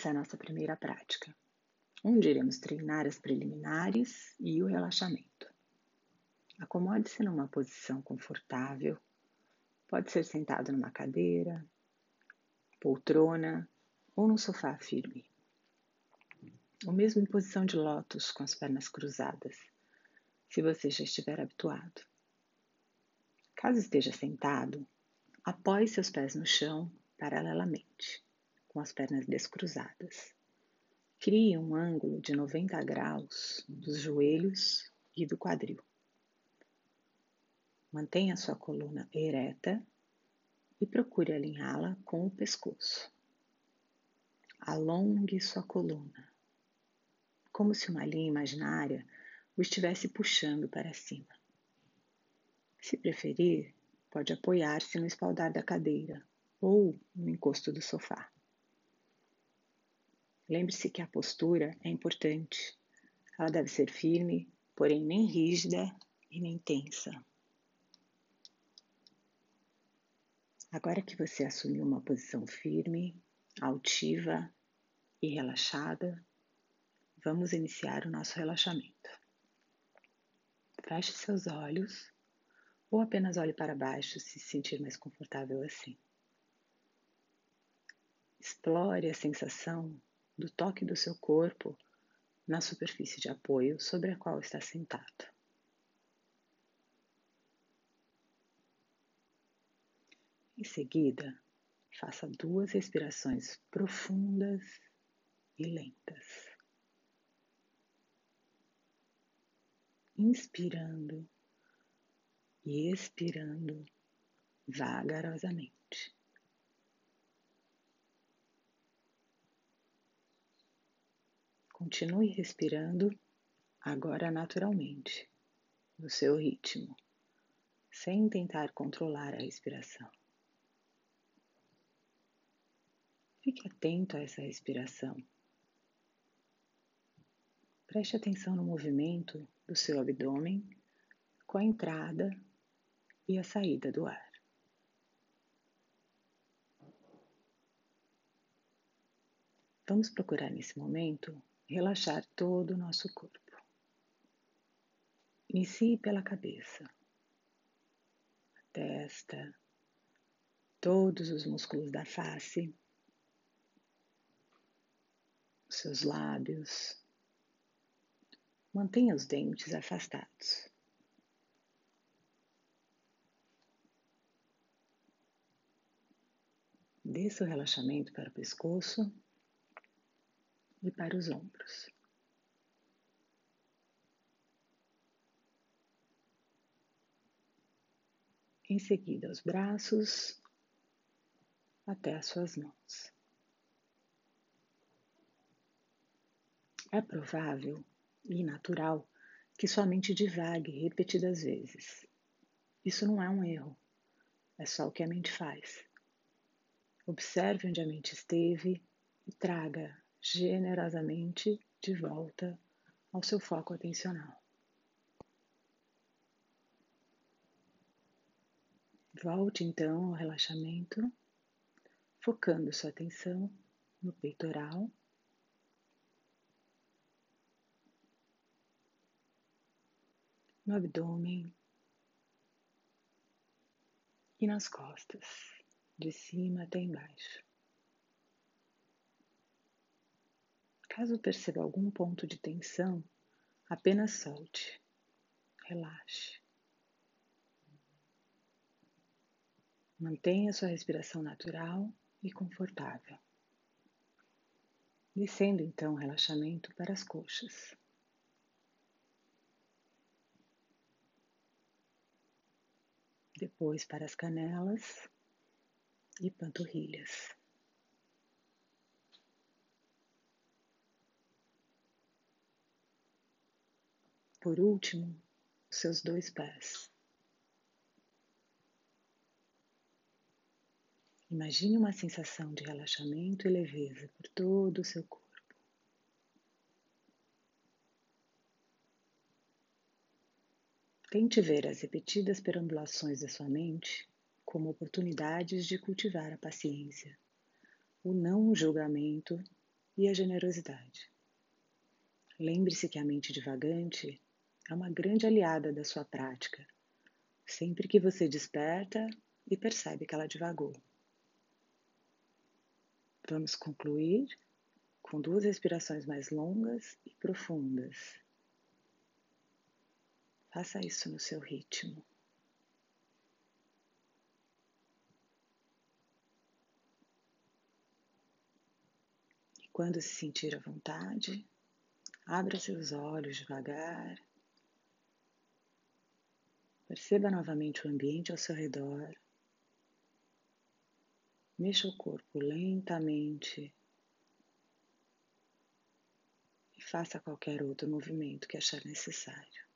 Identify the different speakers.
Speaker 1: Essa é a nossa primeira prática, onde iremos treinar as preliminares e o relaxamento. Acomode-se numa posição confortável, pode ser sentado numa cadeira, poltrona ou num sofá firme. Ou mesmo em posição de lótus com as pernas cruzadas, se você já estiver habituado. Caso esteja sentado, apoie seus pés no chão paralelamente com as pernas descruzadas. Crie um ângulo de 90 graus dos joelhos e do quadril. Mantenha sua coluna ereta e procure alinhá-la com o pescoço. Alongue sua coluna, como se uma linha imaginária o estivesse puxando para cima. Se preferir, pode apoiar-se no espaldar da cadeira ou no encosto do sofá. Lembre-se que a postura é importante. Ela deve ser firme, porém nem rígida e nem tensa. Agora que você assumiu uma posição firme, altiva e relaxada, vamos iniciar o nosso relaxamento. Feche seus olhos ou apenas olhe para baixo se sentir mais confortável assim. Explore a sensação do toque do seu corpo na superfície de apoio sobre a qual está sentado. Em seguida, faça duas respirações profundas e lentas. Inspirando e expirando vagarosamente. Continue respirando agora naturalmente, no seu ritmo, sem tentar controlar a respiração. Fique atento a essa respiração. Preste atenção no movimento do seu abdômen com a entrada e a saída do ar. Vamos procurar nesse momento relaxar todo o nosso corpo. Inicie pela cabeça, a testa, todos os músculos da face, os seus lábios. Mantenha os dentes afastados. Desça o relaxamento para o pescoço e para os ombros. Em seguida, os braços até as suas mãos. É provável e natural que sua mente divague repetidas vezes. Isso não é um erro, é só o que a mente faz. Observe onde a mente esteve e traga generosamente de volta ao seu foco atencional. Volte então ao relaxamento, focando sua atenção no peitoral. No abdômen e nas costas, de cima até embaixo. Caso perceba algum ponto de tensão, apenas solte, relaxe. Mantenha sua respiração natural e confortável. Descendo então o relaxamento para as coxas. Depois para as canelas e panturrilhas. Por último, seus dois pés. Imagine uma sensação de relaxamento e leveza por todo o seu corpo. Tente ver as repetidas perambulações da sua mente como oportunidades de cultivar a paciência, o não julgamento e a generosidade. Lembre-se que a mente divagante é uma grande aliada da sua prática, sempre que você desperta e percebe que ela divagou. Vamos concluir com duas respirações mais longas e profundas. Faça isso no seu ritmo. E quando se sentir à vontade, abra seus olhos devagar. Perceba novamente o ambiente ao seu redor. Mexa o corpo lentamente e faça qualquer outro movimento que achar necessário.